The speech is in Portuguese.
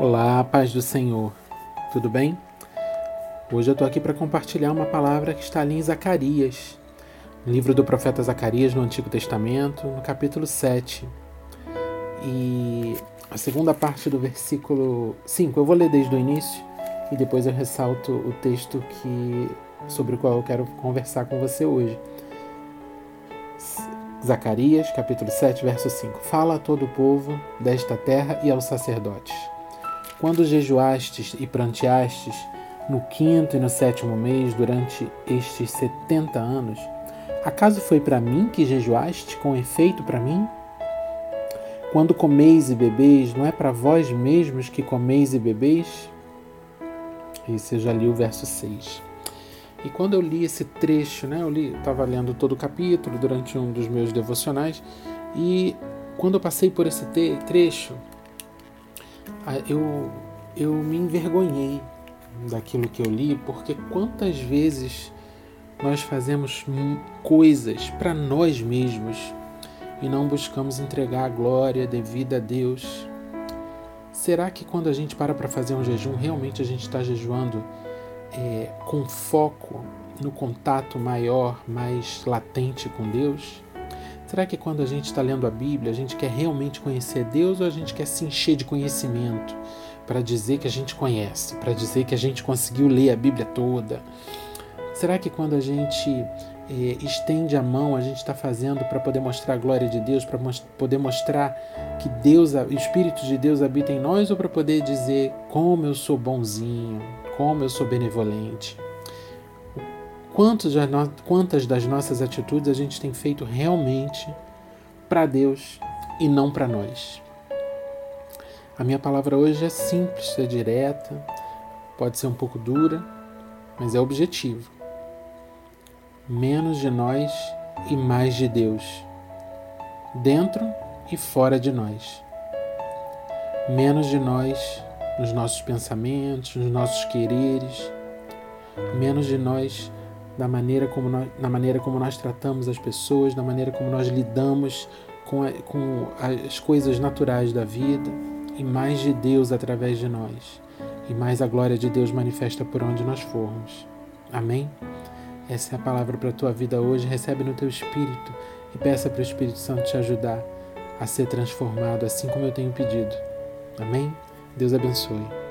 Olá, paz do Senhor. Tudo bem? Hoje eu estou aqui para compartilhar uma palavra que está ali em Zacarias, no livro do profeta Zacarias no Antigo Testamento, no capítulo 7. E a segunda parte do versículo 5, eu vou ler desde o início e depois eu ressalto o texto que sobre o qual eu quero conversar com você hoje. Zacarias, capítulo 7, verso 5. Fala a todo o povo desta terra e aos sacerdotes quando jejuastes e pranteastes no quinto e no sétimo mês durante estes setenta anos, acaso foi para mim que jejuaste com efeito para mim? Quando comeis e bebeis, não é para vós mesmos que comeis e bebeis? Esse eu já li o verso 6. E quando eu li esse trecho, né, eu estava lendo todo o capítulo durante um dos meus devocionais, e quando eu passei por esse trecho, eu, eu me envergonhei daquilo que eu li, porque quantas vezes nós fazemos coisas para nós mesmos e não buscamos entregar a glória devida a Deus. Será que quando a gente para para fazer um jejum, realmente a gente está jejuando é, com foco no contato maior, mais latente com Deus? Será que quando a gente está lendo a Bíblia, a gente quer realmente conhecer Deus ou a gente quer se encher de conhecimento para dizer que a gente conhece, para dizer que a gente conseguiu ler a Bíblia toda? Será que quando a gente é, estende a mão, a gente está fazendo para poder mostrar a glória de Deus, para poder mostrar que Deus, o Espírito de Deus habita em nós ou para poder dizer como eu sou bonzinho, como eu sou benevolente? Quantas das nossas atitudes a gente tem feito realmente para Deus e não para nós. A minha palavra hoje é simples, é direta, pode ser um pouco dura, mas é objetivo. Menos de nós e mais de Deus, dentro e fora de nós. Menos de nós nos nossos pensamentos, nos nossos quereres, menos de nós da maneira como nós, na maneira como nós tratamos as pessoas, da maneira como nós lidamos com, a, com as coisas naturais da vida e mais de Deus através de nós e mais a glória de Deus manifesta por onde nós formos. Amém? Essa é a palavra para a tua vida hoje. Recebe no teu espírito e peça para o Espírito Santo te ajudar a ser transformado assim como eu tenho pedido. Amém? Deus abençoe.